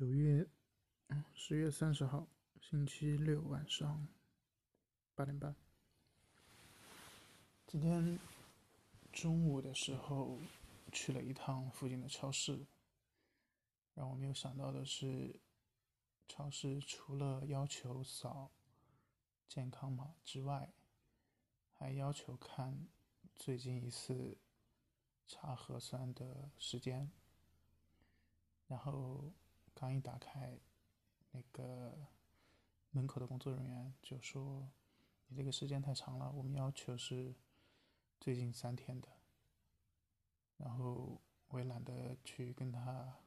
九月十月三十号，星期六晚上八点半。今天中午的时候去了一趟附近的超市，让我没有想到的是，超市除了要求扫健康码之外，还要求看最近一次查核酸的时间，然后。刚一打开，那个门口的工作人员就说：“你这个时间太长了，我们要求是最近三天的。”然后我也懒得去跟他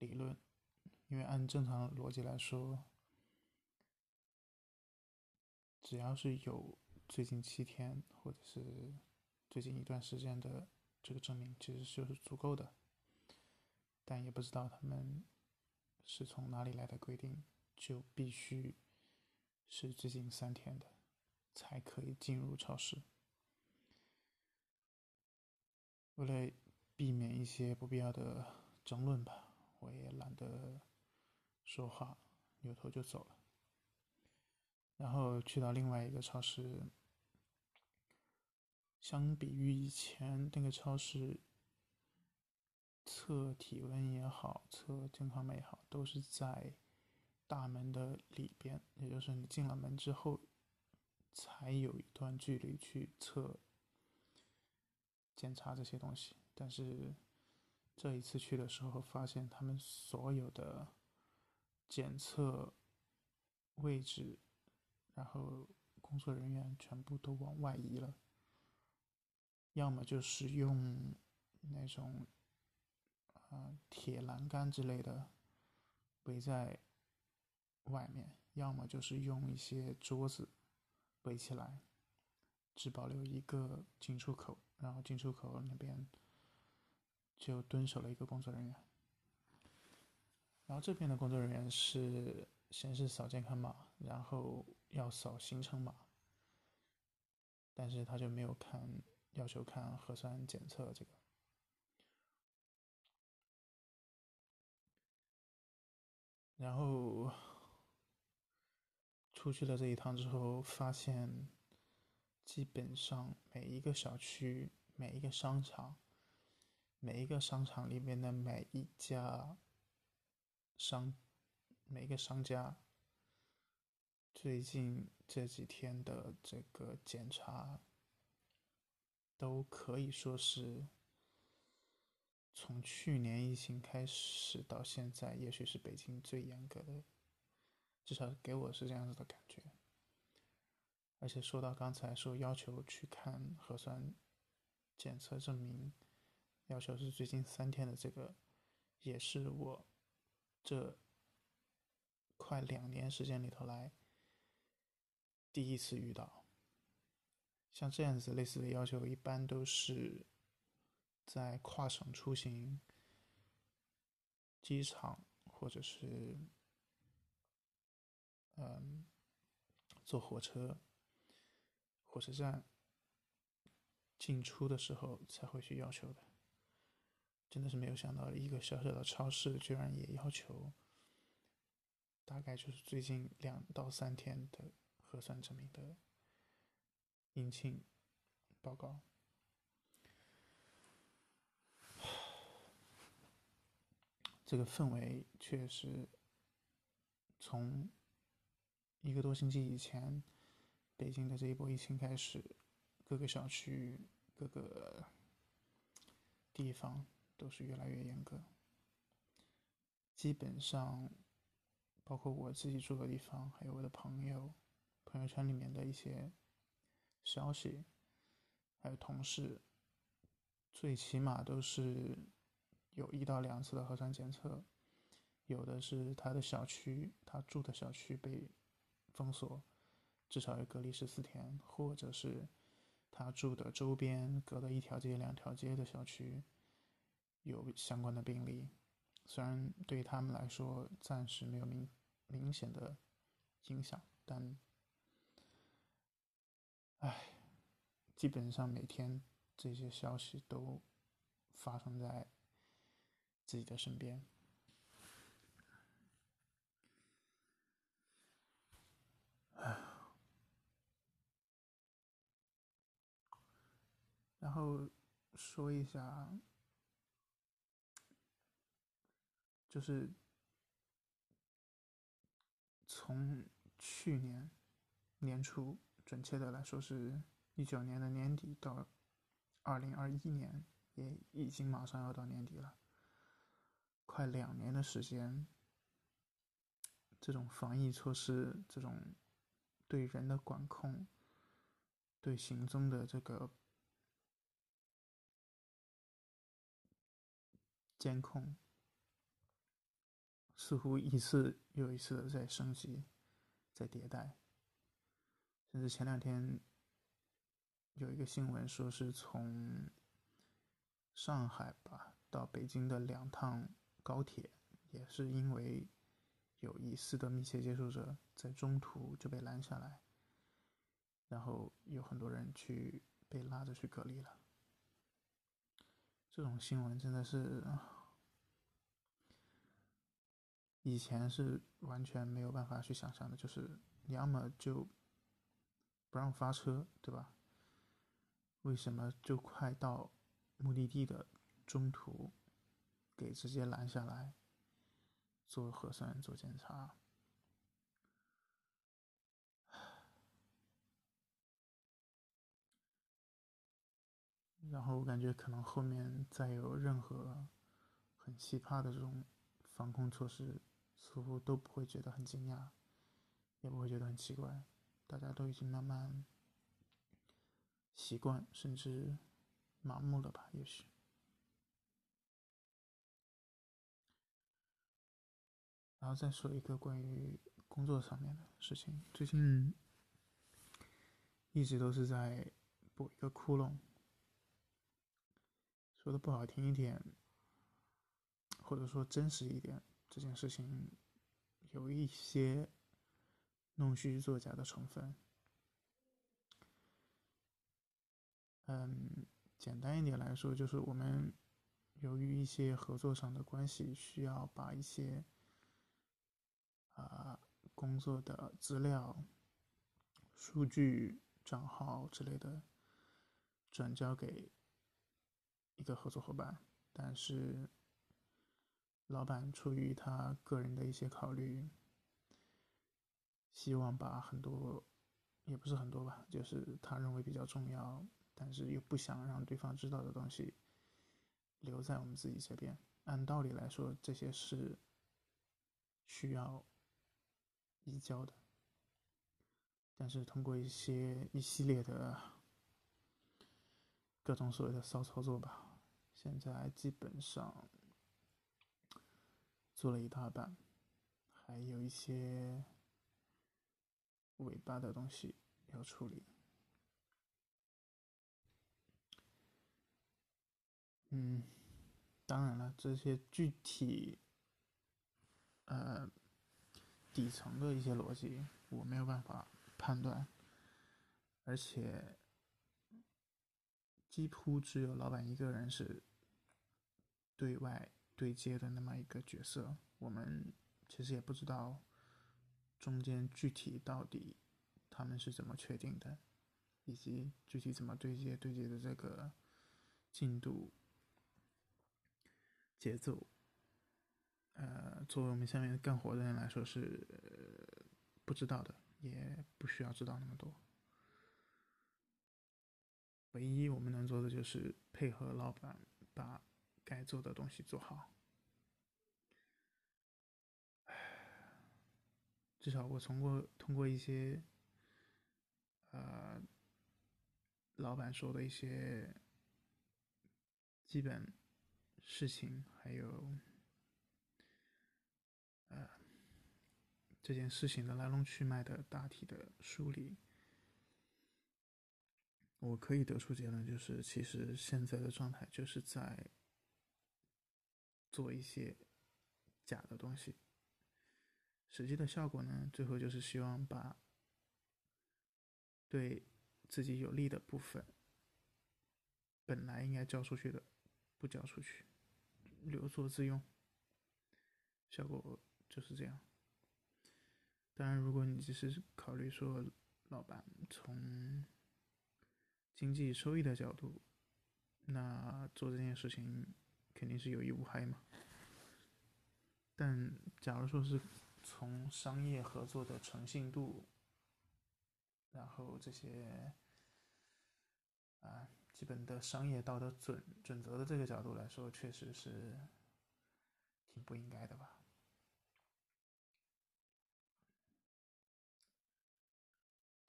理论，因为按正常逻辑来说，只要是有最近七天或者是最近一段时间的这个证明，其实就是足够的。但也不知道他们是从哪里来的规定，就必须是最近三天的才可以进入超市。为了避免一些不必要的争论吧，我也懒得说话，扭头就走了。然后去到另外一个超市，相比于以前那个超市。测体温也好，测健康码也好，都是在大门的里边，也就是你进了门之后，才有一段距离去测、检查这些东西。但是这一次去的时候，发现他们所有的检测位置，然后工作人员全部都往外移了，要么就是用那种。铁栏杆之类的围在外面，要么就是用一些桌子围起来，只保留一个进出口，然后进出口那边就蹲守了一个工作人员。然后这边的工作人员是先是扫健康码，然后要扫行程码，但是他就没有看要求看核酸检测这个。然后出去了这一趟之后，发现基本上每一个小区、每一个商场、每一个商场里面的每一家商、每个商家，最近这几天的这个检查，都可以说是。从去年疫情开始到现在，也许是北京最严格的，至少给我是这样子的感觉。而且说到刚才说要求去看核酸检测证明，要求是最近三天的这个，也是我这快两年时间里头来第一次遇到。像这样子类似的要求，一般都是。在跨省出行、机场或者是嗯坐火车、火车站进出的时候才会去要求的，真的是没有想到，一个小小的超市居然也要求，大概就是最近两到三天的核酸证明的阴性报告。这个氛围确实，从一个多星期以前，北京的这一波疫情开始，各个小区、各个地方都是越来越严格。基本上，包括我自己住的地方，还有我的朋友朋友圈里面的一些消息，还有同事，最起码都是。有一到两次的核酸检测，有的是他的小区，他住的小区被封锁，至少要隔离十四天，或者是他住的周边隔了一条街、两条街的小区有相关的病例。虽然对他们来说暂时没有明明显的影响，但，唉，基本上每天这些消息都发生在。自己的身边。然后说一下就是从去年年初准确的来说是一九年的年底到二零二一年也已经马上要到年底了。快两年的时间，这种防疫措施，这种对人的管控，对行踪的这个。监控似乎一次又一次的在升级，在迭代，甚至前两天有一个新闻说是从上海吧到北京的两趟高铁，也是因为有疑似的密切接触者在中途就被拦下来，然后有很多人去被拉着去隔离了。这种新闻真的是，以前是完全没有办法去想象的。就是你要么就不让发车，对吧？为什么就快到目的地的中途给直接拦下来做核酸、做检查？然后我感觉可能后面再有任何很奇葩的这种防控措施，似乎都不会觉得很惊讶，也不会觉得很奇怪，大家都已经慢慢习惯，甚至麻木了吧？也许。然后再说一个关于工作上面的事情，最近一直都是在补一个窟窿。说的不好听一点，或者说真实一点，这件事情有一些弄虚作假的成分。嗯，简单一点来说，就是我们由于一些合作上的关系，需要把一些啊工作的资料、数据、账号之类的转交给。一个合作伙伴，但是老板出于他个人的一些考虑，希望把很多，也不是很多吧，就是他认为比较重要，但是又不想让对方知道的东西，留在我们自己这边。按道理来说，这些是需要移交的，但是通过一些一系列的。各种所谓的骚操作吧，现在基本上做了一大半，还有一些尾巴的东西要处理。嗯，当然了，这些具体呃底层的一些逻辑我没有办法判断，而且。几乎只有老板一个人是对外对接的那么一个角色，我们其实也不知道中间具体到底他们是怎么确定的，以及具体怎么对接对接的这个进度节奏。呃，作为我们下面干活的人来说是不知道的，也不需要知道那么多。唯一我们能做的就是配合老板把该做的东西做好。至少我通过通过一些，呃，老板说的一些基本事情，还有，这件事情的来龙去脉的大体的梳理。我可以得出结论，就是其实现在的状态就是在做一些假的东西，实际的效果呢，最后就是希望把对自己有利的部分，本来应该交出去的不交出去，留作自用，效果就是这样。当然，如果你只是考虑说，老板从经济收益的角度那做这件事情肯定是有益无害嘛。但假如说是从商业合作的诚信度，然后这些啊基本的商业道德准准则的这个角度来说，确实是挺不应该的吧。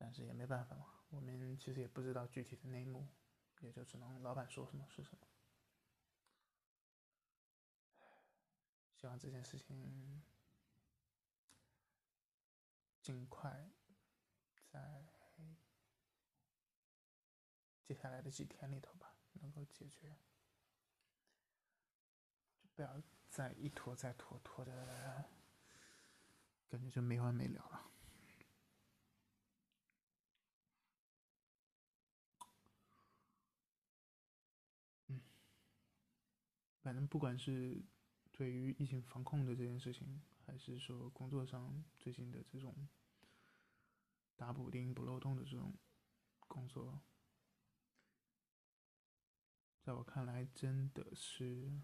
但是也没办法嘛，我们其实也不知道具体的内幕，也就只能老板说什么是什么。希望这件事情尽快在接下来的几天里头吧，能够解决，就不要再一拖再拖，拖的感觉就没完没了了。反正不管是对于疫情防控的这件事情，还是说工作上最近的这种打补丁、补漏洞的这种工作，在我看来真的是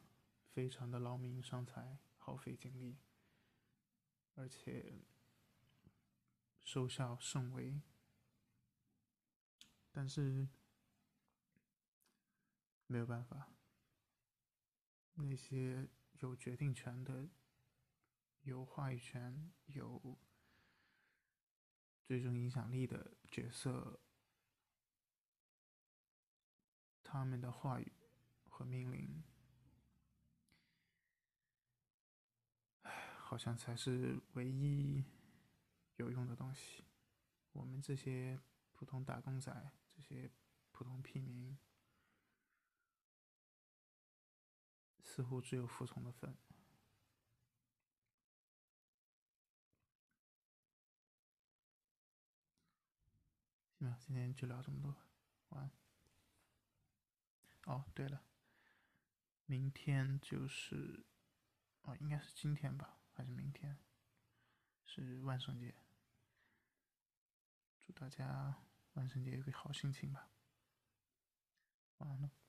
非常的劳民伤财、耗费精力，而且收效甚微。但是没有办法。那些有决定权的、有话语权、有最终影响力的角色，他们的话语和命令，好像才是唯一有用的东西。我们这些普通打工仔，这些普通平民。似乎只有服从的份。行吧，今天就聊这么多，晚安。哦，对了，明天就是，哦，应该是今天吧，还是明天？是万圣节。祝大家万圣节有个好心情吧。晚安了。